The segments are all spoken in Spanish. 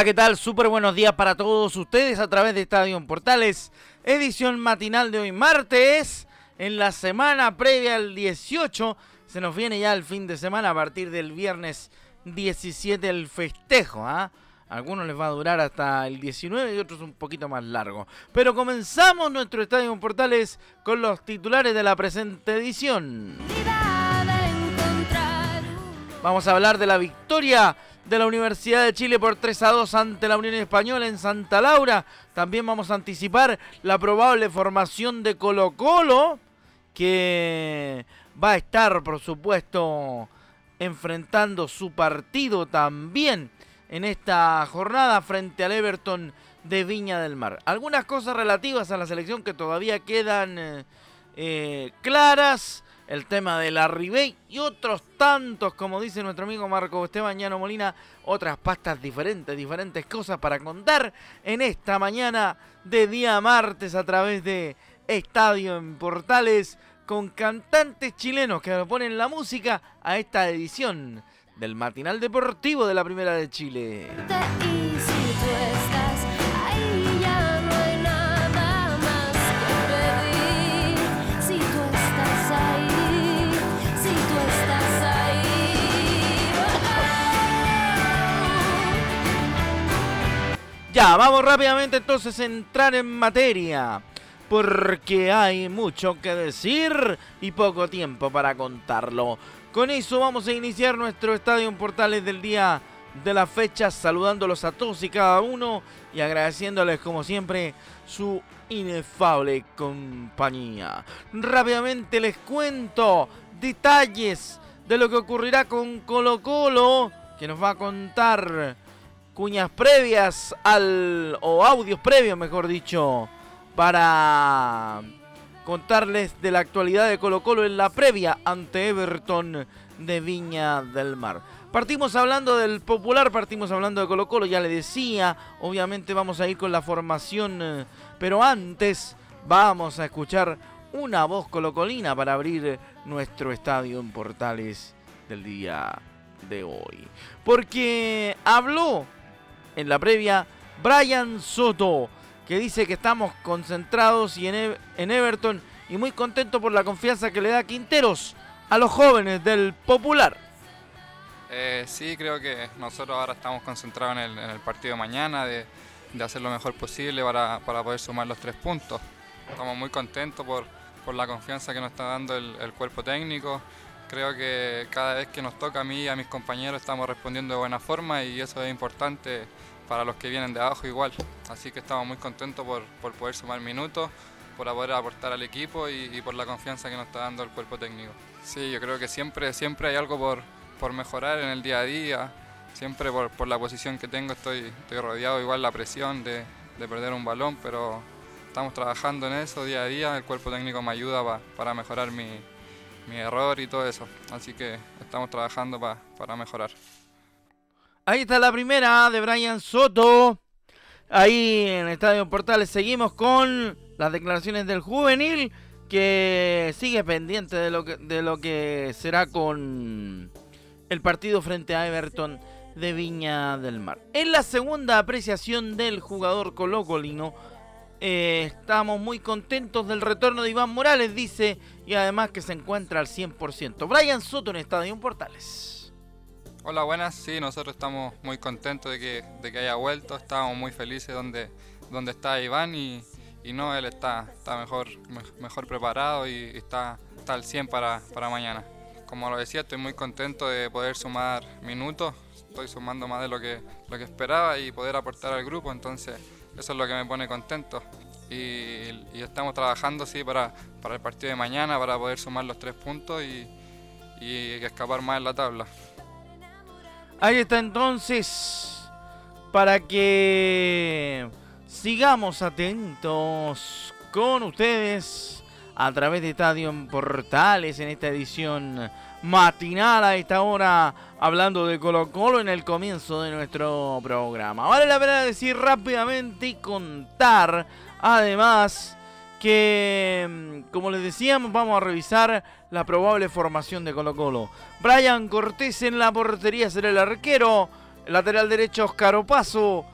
Hola, ¿qué tal? Súper buenos días para todos ustedes a través de Estadio Portales, edición matinal de hoy martes, en la semana previa al 18, se nos viene ya el fin de semana a partir del viernes 17 el festejo, ¿ah? Algunos les va a durar hasta el 19 y otros un poquito más largo. Pero comenzamos nuestro Estadio Portales con los titulares de la presente edición. Vamos a hablar de la victoria de la Universidad de Chile por 3 a 2 ante la Unión Española en Santa Laura. También vamos a anticipar la probable formación de Colo Colo, que va a estar, por supuesto, enfrentando su partido también en esta jornada frente al Everton de Viña del Mar. Algunas cosas relativas a la selección que todavía quedan eh, eh, claras el tema de la Ribey y otros tantos, como dice nuestro amigo Marco Esteban Molina, otras pastas diferentes, diferentes cosas para contar en esta mañana de día martes a través de Estadio en Portales con cantantes chilenos que ponen la música a esta edición del matinal deportivo de la Primera de Chile. Vamos rápidamente entonces a entrar en materia. Porque hay mucho que decir y poco tiempo para contarlo. Con eso vamos a iniciar nuestro Estadio en Portales del día de la fecha, saludándolos a todos y cada uno y agradeciéndoles como siempre su inefable compañía. Rápidamente les cuento detalles de lo que ocurrirá con Colo Colo, que nos va a contar cuñas previas al. o audios previos, mejor dicho, para contarles de la actualidad de Colo Colo en la previa ante Everton de Viña del Mar. Partimos hablando del popular, partimos hablando de Colo Colo, ya le decía, obviamente vamos a ir con la formación, eh, pero antes vamos a escuchar una voz colocolina para abrir nuestro estadio en Portales del día de hoy. Porque habló en la previa, Brian Soto, que dice que estamos concentrados y en, Everton y muy contento por la confianza que le da Quinteros a los jóvenes del Popular. Eh, sí, creo que nosotros ahora estamos concentrados en el, partido de mañana, de, hacer lo mejor posible para, poder sumar los tres puntos. Estamos muy contentos por, la confianza que nos está dando el, el, cuerpo técnico. Creo que cada vez que nos toca a mí y a mis compañeros estamos respondiendo de buena forma y eso es importante para los que vienen de abajo igual. Así que estamos muy contentos por, poder sumar minutos, por poder aportar al equipo y, por la confianza que nos está dando el cuerpo técnico. Sí, yo creo que siempre, siempre hay algo por, por mejorar en el día a día. Siempre por, la posición que tengo estoy, estoy rodeado igual la presión de, perder un balón, pero estamos trabajando en eso día a día. El cuerpo técnico me ayuda para mejorar mi, error y todo eso. Así que estamos trabajando para mejorar. Ahí está la primera de Brian Soto. Ahí en el Estadio Portales seguimos con las declaraciones del juvenil que sigue pendiente de lo que, de lo que será con el partido frente a Everton de Viña del Mar. En la segunda apreciación del jugador colocolino, eh, estamos muy contentos del retorno de Iván Morales, dice, y además que se encuentra al 100%. Brian Soto en Estadio Portales. Hola, buenas. Sí, nosotros estamos muy contentos de que, de que haya vuelto. Estamos muy felices donde, donde está Iván y, y no, él está, está mejor, mejor preparado y está, está al 100 para, para mañana. Como lo decía, estoy muy contento de poder sumar minutos. Estoy sumando más de lo que, lo que esperaba y poder aportar al grupo, entonces eso es lo que me pone contento. y, estamos trabajando sí, para, para el partido de mañana, para poder sumar los tres puntos y, y escapar más en la tabla. Ahí está entonces, para que sigamos atentos con ustedes a través de Estadio Portales en esta edición matinal a esta hora hablando de Colo Colo en el comienzo de nuestro programa. Vale la pena decir rápidamente y contar además que, mm, como les decíamos, vamos a revisar la probable formación de Colo Colo. Brian Cortés en la portería será el arquero, lateral derecho Oscar Opaso,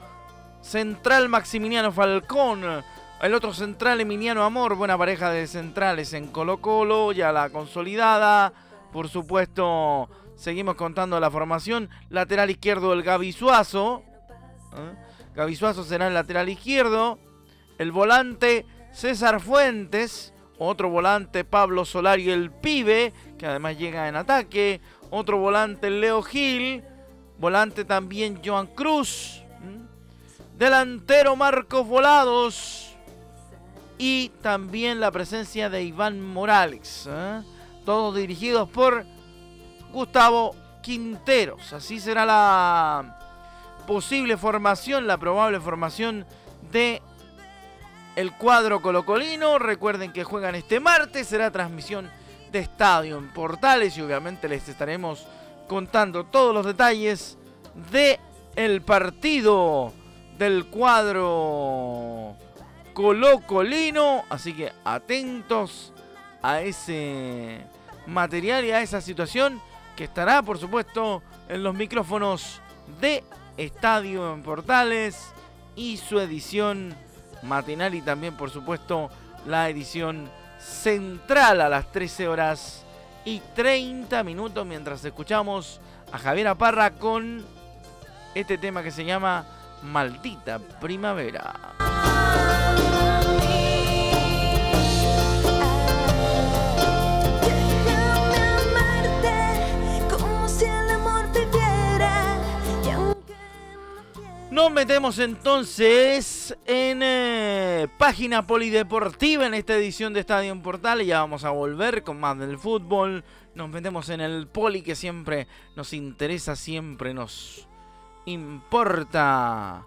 central Maximiliano Falcón, el otro central Emiliano Amor, buena pareja de centrales en Colo Colo, ya la consolidada. Por supuesto, seguimos contando la formación. Lateral izquierdo el Gaby Suazo. ¿eh? Suazo será el lateral izquierdo. El volante César Fuentes. Otro volante Pablo Solari el pibe, que además llega en ataque. Otro volante Leo Gil. Volante también Joan Cruz. Delantero Marcos Volados. Y también la presencia de Iván Morales. ¿eh? todos dirigidos por Gustavo Quinteros. Así será la posible formación, la probable formación de el cuadro colocolino. Recuerden que juegan este martes, será transmisión de estadio en Portales y obviamente les estaremos contando todos los detalles de el partido del cuadro colocolino, así que atentos a ese material y a esa situación que estará, por supuesto, en los micrófonos de Estadio en Portales y su edición matinal y también, por supuesto, la edición central a las 13 horas y 30 minutos mientras escuchamos a Javier Aparra con este tema que se llama Maldita Primavera. Nos metemos entonces en eh, página polideportiva en esta edición de Estadio en Portal. Ya vamos a volver con más del fútbol. Nos metemos en el poli que siempre nos interesa, siempre nos importa.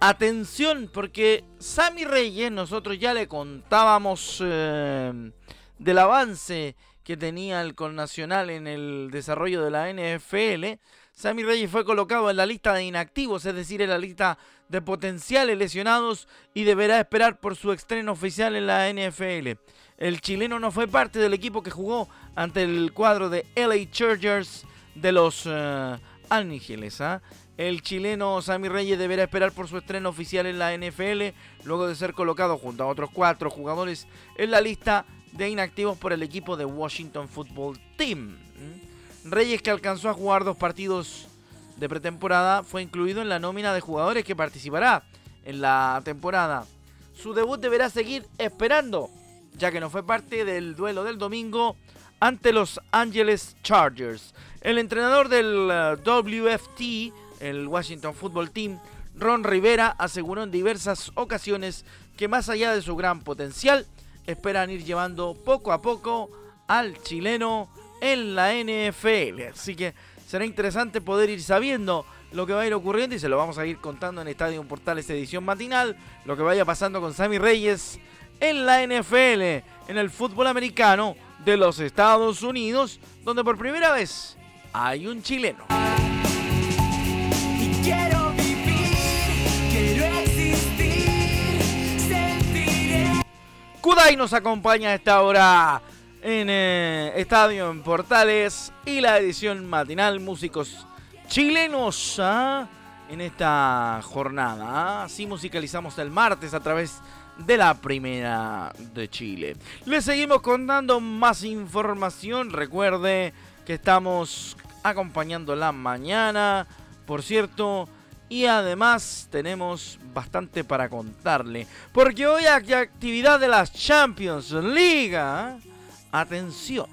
Atención, porque Sammy Reyes, nosotros ya le contábamos eh, del avance que tenía el Nacional en el desarrollo de la NFL. Sammy Reyes fue colocado en la lista de inactivos, es decir, en la lista de potenciales lesionados y deberá esperar por su estreno oficial en la NFL. El chileno no fue parte del equipo que jugó ante el cuadro de LA Chargers de los uh, Ángeles. ¿ah? El chileno Sammy Reyes deberá esperar por su estreno oficial en la NFL luego de ser colocado junto a otros cuatro jugadores en la lista de inactivos por el equipo de Washington Football Team. Reyes, que alcanzó a jugar dos partidos de pretemporada, fue incluido en la nómina de jugadores que participará en la temporada. Su debut deberá seguir esperando, ya que no fue parte del duelo del domingo ante los Angeles Chargers. El entrenador del uh, WFT, el Washington Football Team, Ron Rivera, aseguró en diversas ocasiones que más allá de su gran potencial, esperan ir llevando poco a poco al chileno en la NFL. Así que será interesante poder ir sabiendo lo que va a ir ocurriendo y se lo vamos a ir contando en Estadio Portales edición matinal, lo que vaya pasando con Sammy Reyes en la NFL, en el fútbol americano de los Estados Unidos, donde por primera vez hay un chileno. quiero vivir, quiero existir, Kudai nos acompaña a esta hora en eh, Estadio en Portales y la edición matinal Músicos Chilenos ¿ah? en esta jornada. ¿ah? Así musicalizamos el martes a través de la Primera de Chile. Les seguimos contando más información. Recuerde que estamos acompañando la mañana, por cierto. Y además tenemos bastante para contarle. Porque hoy hay actividad de la Champions League. ¿ah? Atención.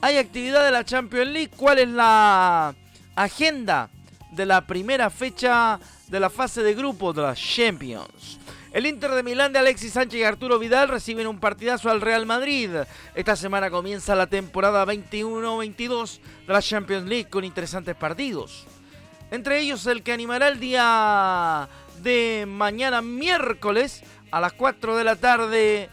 Hay actividad de la Champions League. ¿Cuál es la agenda de la primera fecha de la fase de grupo de la Champions? El Inter de Milán de Alexis Sánchez y Arturo Vidal reciben un partidazo al Real Madrid. Esta semana comienza la temporada 21-22 de la Champions League con interesantes partidos. Entre ellos el que animará el día de mañana miércoles a las 4 de la tarde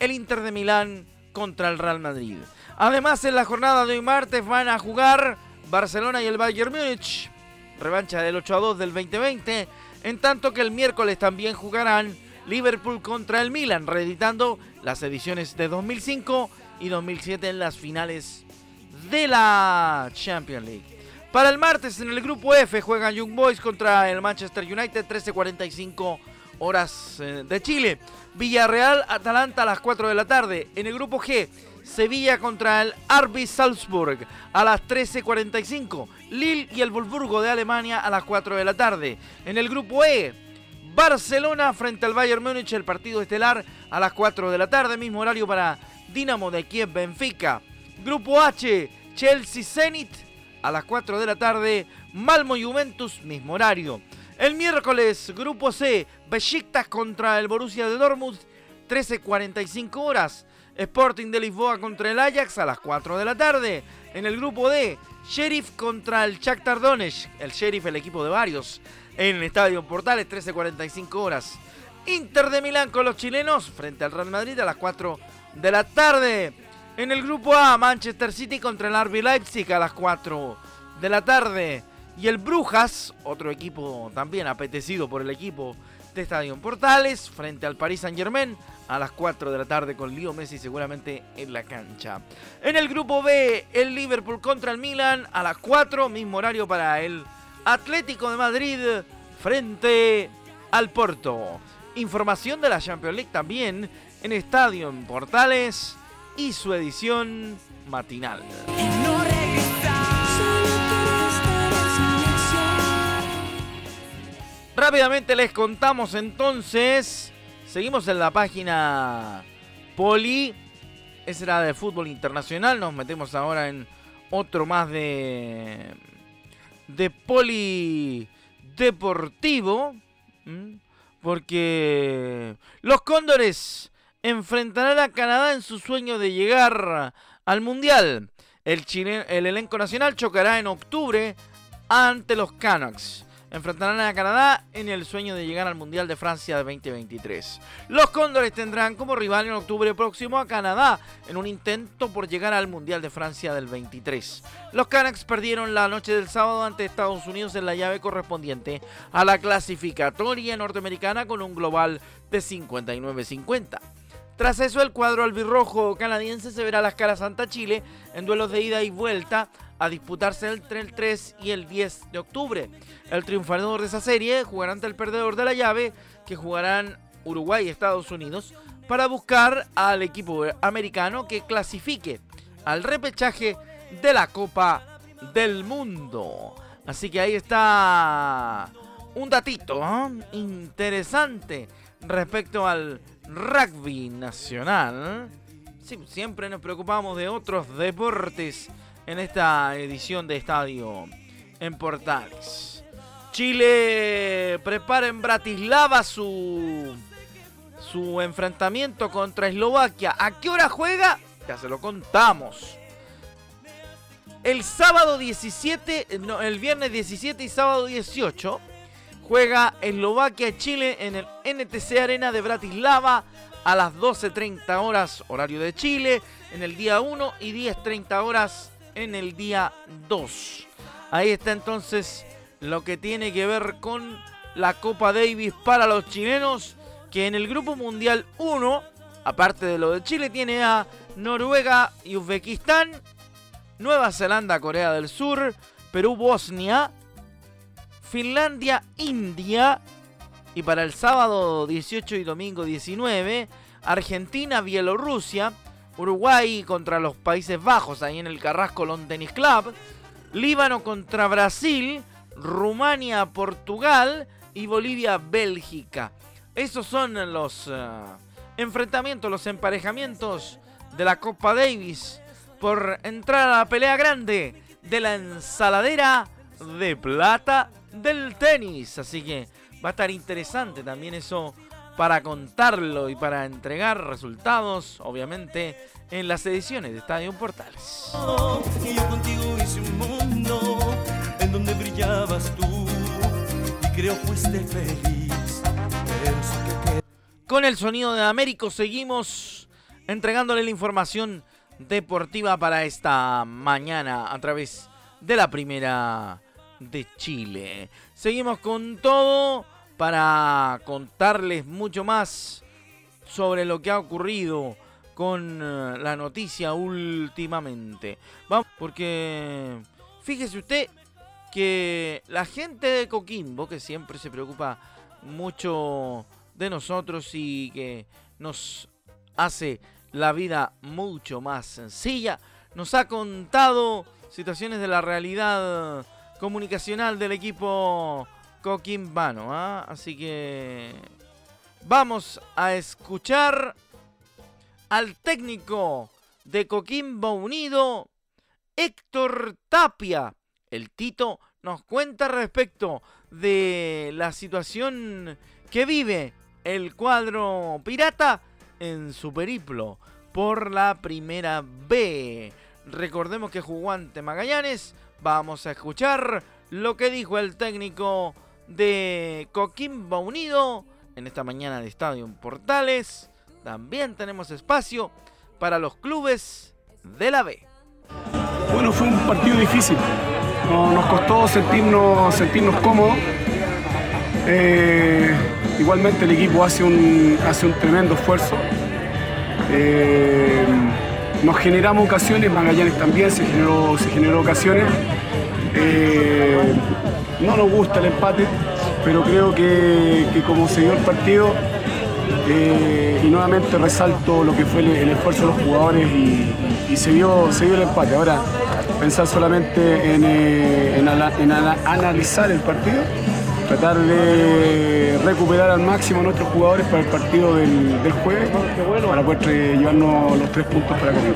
el Inter de Milán contra el Real Madrid. Además en la jornada de hoy martes van a jugar Barcelona y el Bayern Múnich. Revancha del 8 a 2 del 2020 en tanto que el miércoles también jugarán Liverpool contra el Milan, reeditando las ediciones de 2005 y 2007 en las finales de la Champions League. Para el martes en el grupo F juegan Young Boys contra el Manchester United 13:45 horas eh, de Chile. Villarreal Atalanta a las 4 de la tarde. En el grupo G Sevilla contra el RB Salzburg a las 13.45. Lille y el Wolfsburgo de Alemania a las 4 de la tarde. En el grupo E, Barcelona frente al Bayern Múnich, el partido estelar a las 4 de la tarde, mismo horario para Dinamo de Kiev Benfica. Grupo H, Chelsea Zenit a las 4 de la tarde, Malmo Juventus, mismo horario. El miércoles, grupo C, Besiktas contra el Borussia de Dortmund, 13.45 horas. Sporting de Lisboa contra el Ajax a las 4 de la tarde. En el grupo D, Sheriff contra el Shakhtar Donetsk. El Sheriff, el equipo de varios. En el Estadio Portales, 13.45 horas. Inter de Milán con los chilenos frente al Real Madrid a las 4 de la tarde. En el grupo A, Manchester City contra el RB Leipzig a las 4 de la tarde. Y el Brujas, otro equipo también apetecido por el equipo de Estadio Portales, frente al Paris Saint Germain a las 4 de la tarde con Leo Messi seguramente en la cancha. En el grupo B, el Liverpool contra el Milan a las 4, mismo horario para el Atlético de Madrid frente al Porto. Información de la Champions League también en Estadio Portales y su edición matinal. Rápidamente les contamos entonces Seguimos en la página Poli. Esa era de fútbol internacional. Nos metemos ahora en otro más de. de Poli Deportivo. Porque los Cóndores enfrentarán a Canadá en su sueño de llegar al Mundial. El, el elenco nacional chocará en octubre ante los Canucks enfrentarán a Canadá en el sueño de llegar al Mundial de Francia de 2023. Los Cóndores tendrán como rival en octubre próximo a Canadá en un intento por llegar al Mundial de Francia del 23. Los Canucks perdieron la noche del sábado ante Estados Unidos en la llave correspondiente a la clasificatoria norteamericana con un global de 59-50. Tras eso, el cuadro albirrojo canadiense se verá las caras Santa Chile en duelos de ida y vuelta a disputarse entre el 3 y el 10 de octubre. El triunfador de esa serie jugará ante el perdedor de la llave, que jugarán Uruguay y Estados Unidos, para buscar al equipo americano que clasifique al repechaje de la Copa del Mundo. Así que ahí está un datito ¿eh? interesante respecto al rugby nacional. siempre nos preocupamos de otros deportes en esta edición de Estadio en Portales. Chile prepara en Bratislava su, su enfrentamiento contra Eslovaquia. ¿A qué hora juega? Ya se lo contamos. El sábado 17, no, el viernes 17 y sábado 18 juega Eslovaquia-Chile en el NTC Arena de Bratislava a las 12.30 horas horario de Chile en el día 1 y 10.30 horas en el día 2. Ahí está entonces lo que tiene que ver con la Copa Davis para los chilenos, que en el Grupo Mundial 1, aparte de lo de Chile, tiene a Noruega y Uzbekistán, Nueva Zelanda, Corea del Sur, Perú, Bosnia, Finlandia, India, y para el sábado 18 y domingo 19, Argentina, Bielorrusia, Uruguay contra los Países Bajos, ahí en el Carrasco Long Tennis Club. Líbano contra Brasil. Rumania, Portugal. Y Bolivia, Bélgica. Esos son los eh, enfrentamientos, los emparejamientos de la Copa Davis por entrar a la pelea grande de la ensaladera de plata del tenis. Así que va a estar interesante también eso para contarlo y para entregar resultados, obviamente, en las ediciones de Estadio Portales. contigo hice un mundo en donde brillabas tú y creo fuiste feliz. Con el sonido de Américo seguimos entregándole la información deportiva para esta mañana a través de la primera de Chile. Seguimos con todo para contarles mucho más sobre lo que ha ocurrido con eh, la noticia últimamente. Vamos, porque fíjese usted que la gente de Coquimbo, que siempre se preocupa mucho de nosotros y que nos hace la vida mucho más sencilla, nos ha contado situaciones de la realidad comunicacional del equipo coquimbano. ¿ah? Así que vamos a escuchar al técnico de Coquimbo Unido, Héctor Tapia. El Tito nos cuenta respecto de la situación que vive el cuadro pirata en su periplo por la primera B. Recordemos que jugó ante Magallanes. Vamos a escuchar lo que dijo el técnico de Coquimbo Unido en esta mañana de Estadio Portales. También tenemos espacio para los clubes de la B. Bueno, fue un partido difícil. nos costó sentirnos, sentirnos cómodos. Eh, igualmente el equipo hace un, hace un tremendo esfuerzo. Eh, nos generamos ocasiones, Magallanes también se generó, se generó ocasiones. Eh, no nos gusta el empate, pero creo que, como se dio el partido, eh, y nuevamente resalto lo que fue el, esfuerzo de los jugadores y, se, dio, se dio el empate. Ahora, pensar solamente en, en analizar el partido tratar de recuperar al máximo a nuestros jugadores para el partido del, jueves para poder llevarnos los tres puntos para comer.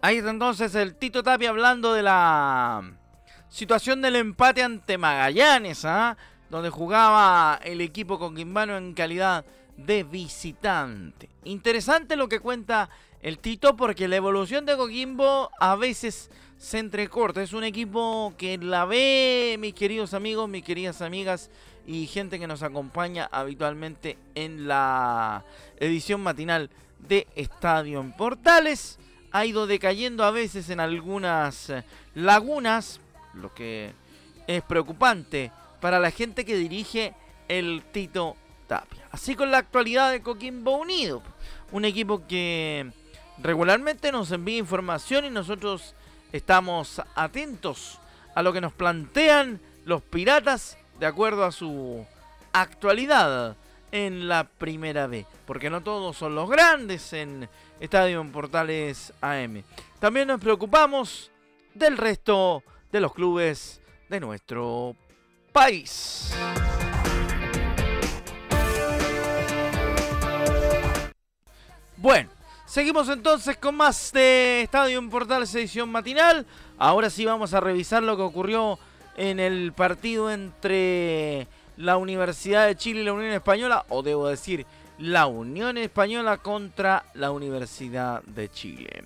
Ahí está entonces el Tito Tapia hablando de la situación del empate ante Magallanes, ¿ah? donde jugaba el equipo con Quimbano en calidad de visitante. Interesante lo que cuenta el Tito porque la evolución de Coquimbo a veces se entrecorta. Es un equipo que la ve, mis queridos amigos, mis queridas amigas y gente que nos acompaña habitualmente en la edición matinal de Estadio en Portales. Ha ido decayendo a veces en algunas lagunas, lo que es preocupante para la gente que dirige el Tito Tapia. Así con la actualidad de Coquimbo Unido, un equipo que regularmente nos envía información y nosotros estamos atentos a lo que nos plantean los piratas de acuerdo a su actualidad en la primera B. Porque no todos son los grandes en Estadio Portales AM. También nos preocupamos del resto de los clubes de nuestro país. Bueno, Seguimos entonces con más de Estadio Portales edición matinal. Ahora sí vamos a revisar lo que ocurrió en el partido entre la Universidad de Chile y la Unión Española, o debo decir, la Unión Española contra la Universidad de Chile.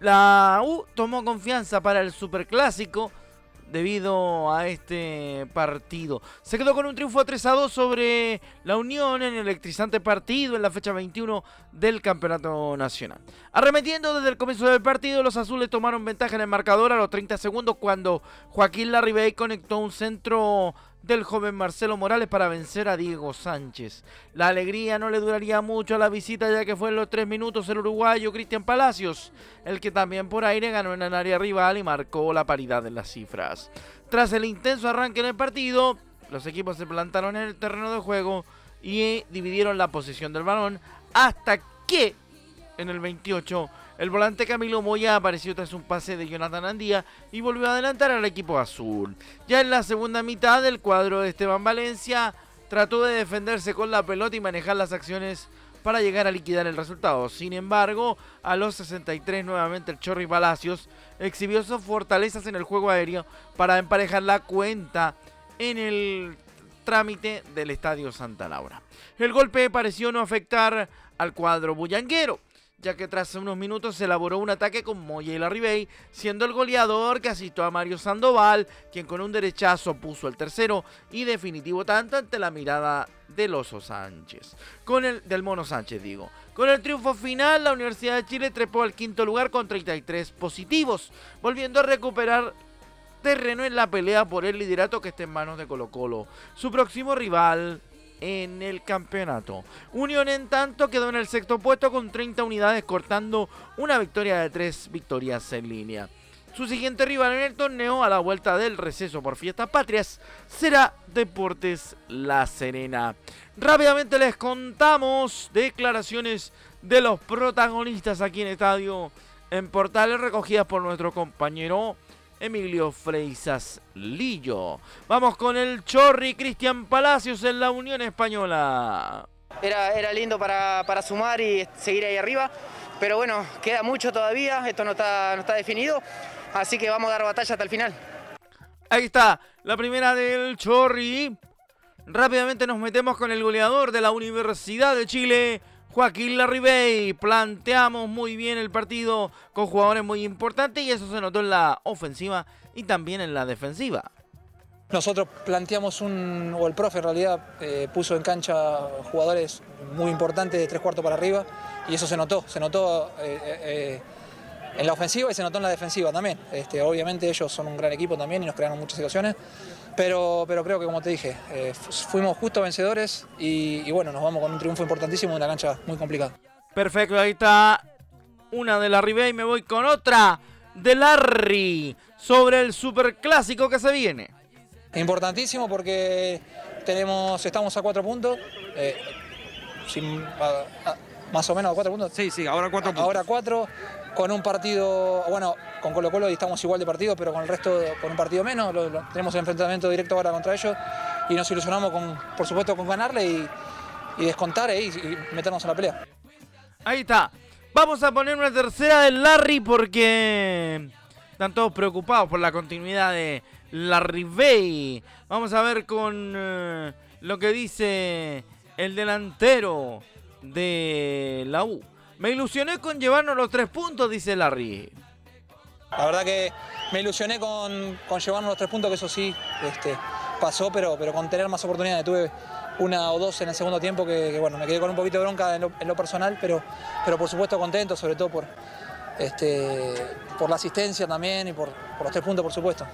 La U tomó confianza para el Superclásico debido a este partido. Se quedó con un triunfo 3 a 2 sobre la Unión en el electrizante partido en la fecha 21 del Campeonato Nacional. Arremetiendo desde el comienzo del partido, los azules tomaron ventaja en el marcador a los 30 segundos cuando Joaquín Larribey conectó un centro del joven Marcelo Morales para vencer a Diego Sánchez. La alegría no le duraría mucho a la visita ya que fue en los tres minutos el uruguayo Cristian Palacios, el que también por aire ganó en el área rival y marcó la paridad en las cifras. Tras el intenso arranque en el partido, los equipos se plantaron en el terreno de juego y dividieron la posición del balón hasta que en el 28 el volante Camilo Moya apareció tras un pase de Jonathan Andía y volvió a adelantar al equipo azul. Ya en la segunda mitad del cuadro de Esteban Valencia trató de defenderse con la pelota y manejar las acciones para llegar a liquidar el resultado. Sin embargo, a los 63 nuevamente el Chorri Palacios exhibió sus fortalezas en el juego aéreo para emparejar la cuenta en el trámite del Estadio Santa Laura. El golpe pareció no afectar al cuadro bullanguero, ya que tras unos minutos se elaboró un ataque con Moya y Larribey, siendo el goleador que asistió a Mario Sandoval, quien con un derechazo puso el tercero y definitivo tanto ante la mirada del Oso Sánchez. Con el del Mono Sánchez, digo. Con el triunfo final, la Universidad de Chile trepó al quinto lugar con 33 positivos, volviendo a recuperar terreno en la pelea por el liderato que está en manos de Colo Colo. Su próximo rival en el campeonato. Unión en tanto quedó en el sexto puesto con 30 unidades cortando una victoria de tres victorias en línea. Su siguiente rival en el torneo a la vuelta del receso por fiestas patrias será Deportes La Serena. Rápidamente les contamos declaraciones de los protagonistas aquí en Estadio en Portales recogidas por nuestro compañero Emilio Freisas Lillo. Vamos con el Chorri Cristian Palacios en la Unión Española. Era, era lindo para, sumar y seguir ahí arriba, pero bueno, queda mucho todavía, esto no está, no está definido, así que vamos a dar batalla hasta el final. Ahí está, la primera del Chorri. Rápidamente nos metemos con el goleador de la Universidad de Chile, Joaquín Larribey. Planteamos muy bien el partido con jugadores muy importantes y eso se notó en la ofensiva y también en la defensiva. Nosotros planteamos un, o el profe en realidad eh, puso en cancha jugadores muy importantes de tres cuartos para arriba y eso se notó, se notó eh, eh, en la ofensiva y se notó en la defensiva también. Este, obviamente ellos son un gran equipo también y nos crearon muchas situaciones, pero, pero creo que como te dije, eh, fuimos justo vencedores y, bueno, nos vamos con un triunfo importantísimo en una cancha muy complicada. Perfecto, ahí está una de la Ribey y me voy con otra de Larry sobre el superclásico que se viene. Importantísimo porque tenemos, estamos a cuatro puntos, eh, más o menos a cuatro puntos. Sí, sí, ahora cuatro puntos. Ahora cuatro con un partido, bueno, con Colo Colo estamos igual de partido, pero con el resto con un partido menos. tenemos el enfrentamiento directo ahora contra ellos y nos ilusionamos, con, por supuesto, con ganarle y, descontar y, meternos en la pelea. Ahí está. Vamos a poner una tercera del Larry porque están todos preocupados por la continuidad de Larry Bay. Vamos a ver con eh, lo que dice el delantero de la U. Me ilusioné con llevarnos los tres puntos, dice Larry. La verdad que me ilusioné con, llevarnos los tres puntos, que eso sí este, pasó, pero, pero con tener más oportunidades. Tuve una o dos en el segundo tiempo que, bueno, me quedé con un poquito de bronca en lo, personal, pero, pero por supuesto contento, sobre todo por, este, por la asistencia también y por, por los tres puntos, por supuesto.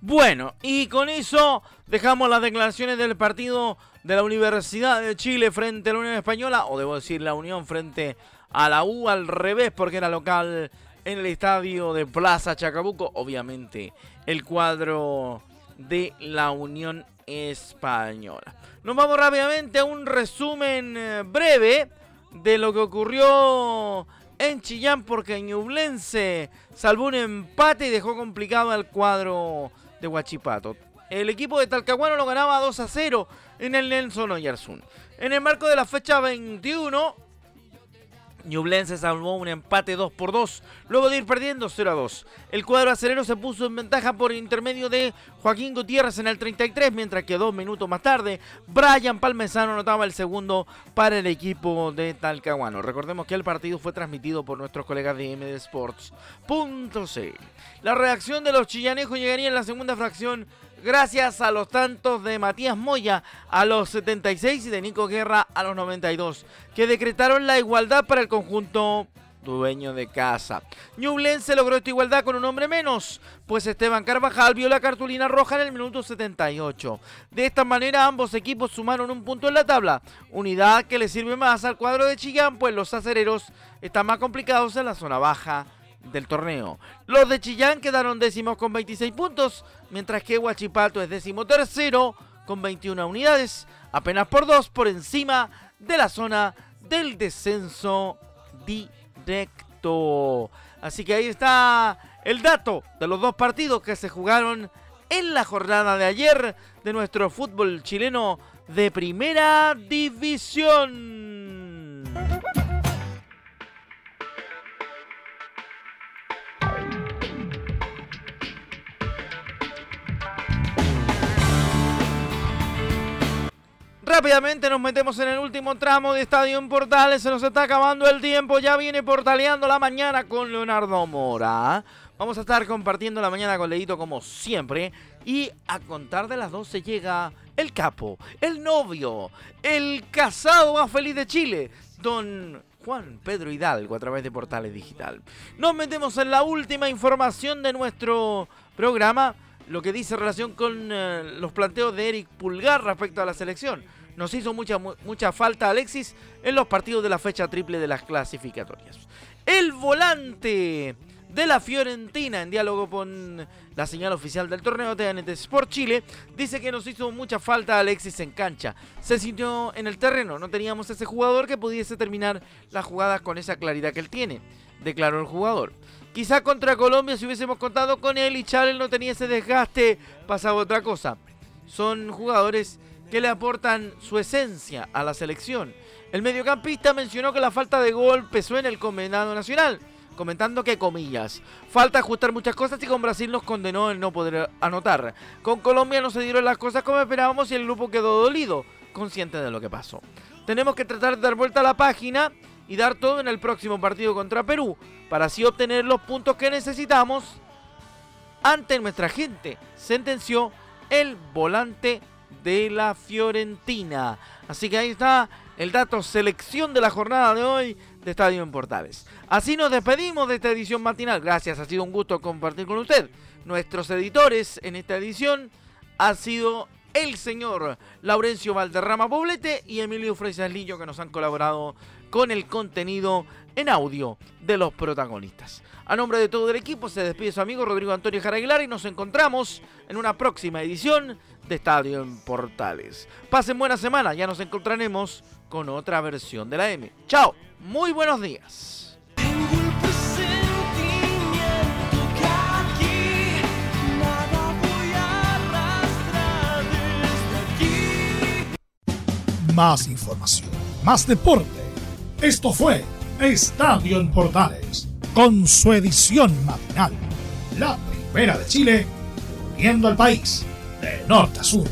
Bueno, y con eso dejamos las declaraciones del partido de la Universidad de Chile frente a la Unión Española, o debo decir la Unión frente a la U al revés porque era local en el estadio de Plaza Chacabuco. Obviamente el cuadro de la Unión Española. Nos vamos rápidamente a un resumen eh, breve de lo que ocurrió en Chillán porque Ñublense salvó un empate y dejó complicado al cuadro de Huachipato. El equipo de Talcahuano lo ganaba 2 a 0 en el Nelson Oyarzún. En el marco de la fecha 21, Ñublense salvó un empate 2 por 2, luego de ir perdiendo 0 a 2. El cuadro acelero se puso en ventaja por intermedio de Joaquín Gutiérrez en el 33, mientras que dos minutos más tarde, Brian Palmesano anotaba el segundo para el equipo de Talcahuano. Recordemos que el partido fue transmitido por nuestros colegas de MD Sports.c. La reacción de los chillanejos llegaría en la segunda fracción gracias a los tantos de Matías Moya a los 76 y de Nico Guerra a los 92, que decretaron la igualdad para el conjunto dueño de casa. se logró esta igualdad con un hombre menos, pues Esteban Carvajal vio la cartulina roja en el minuto 78. De esta manera ambos equipos sumaron un punto en la tabla, unidad que le sirve más al cuadro de Chillán, pues los acereros están más complicados en la zona baja del torneo. Los de Chillán quedaron décimos con 26 puntos, mientras que Huachipato es décimo tercero con 21 unidades, apenas por dos por encima de la zona del descenso directo. Así que ahí está el dato de los dos partidos que se jugaron en la jornada de ayer de nuestro fútbol chileno de primera división. Rápidamente nos metemos en el último tramo de Estadio en Portales. Se nos está acabando el tiempo. Ya viene portaleando la mañana con Leonardo Mora. Vamos a estar compartiendo la mañana con Leito como siempre. Y a contar de las 12 llega el capo, el novio, el casado más feliz de Chile, don Juan Pedro Hidalgo a través de Portales Digital. Nos metemos en la última información de nuestro programa lo que dice relación con eh, los planteos de Eric Pulgar respecto a la selección. Nos hizo mucha, mucha falta Alexis en los partidos de la fecha triple de las clasificatorias. El volante de la Fiorentina, en diálogo con la señal oficial del torneo TNT Sport Chile, dice que nos hizo mucha falta Alexis en cancha. Se sintió en el terreno, no teníamos ese jugador que pudiese terminar las jugadas con esa claridad que él tiene, declaró el jugador. Quizá contra Colombia si hubiésemos contado con él y Charles no tenía ese desgaste, pasaba otra cosa. Son jugadores que le aportan su esencia a la selección. El mediocampista mencionó que la falta de gol pesó en el combinado nacional, comentando que comillas, falta ajustar muchas cosas y con Brasil nos condenó el no poder anotar. Con Colombia no se dieron las cosas como esperábamos y el grupo quedó dolido, consciente de lo que pasó. Tenemos que tratar de dar vuelta a la página y dar todo en el próximo partido contra Perú, para así obtener los puntos que necesitamos ante nuestra gente, sentenció el volante de la Fiorentina. Así que ahí está el dato selección de la jornada de hoy de Estadio en Portales. Así nos despedimos de esta edición matinal. Gracias, ha sido un gusto compartir con usted. Nuestros editores en esta edición ha sido el señor Laurencio Valderrama Poblete y Emilio Lillo que nos han colaborado con el contenido en audio de los protagonistas. A nombre de todo el equipo se despide su amigo Rodrigo Antonio Jaraguilar y nos encontramos en una próxima edición de Estadio en Portales. Pasen buena semana, ya nos encontraremos con otra versión de la M. Chao, muy buenos días. Más información, más deporte. Esto fue Estadio en Portales, con su edición matinal. La primera de Chile, viendo al país eh, norte a sur.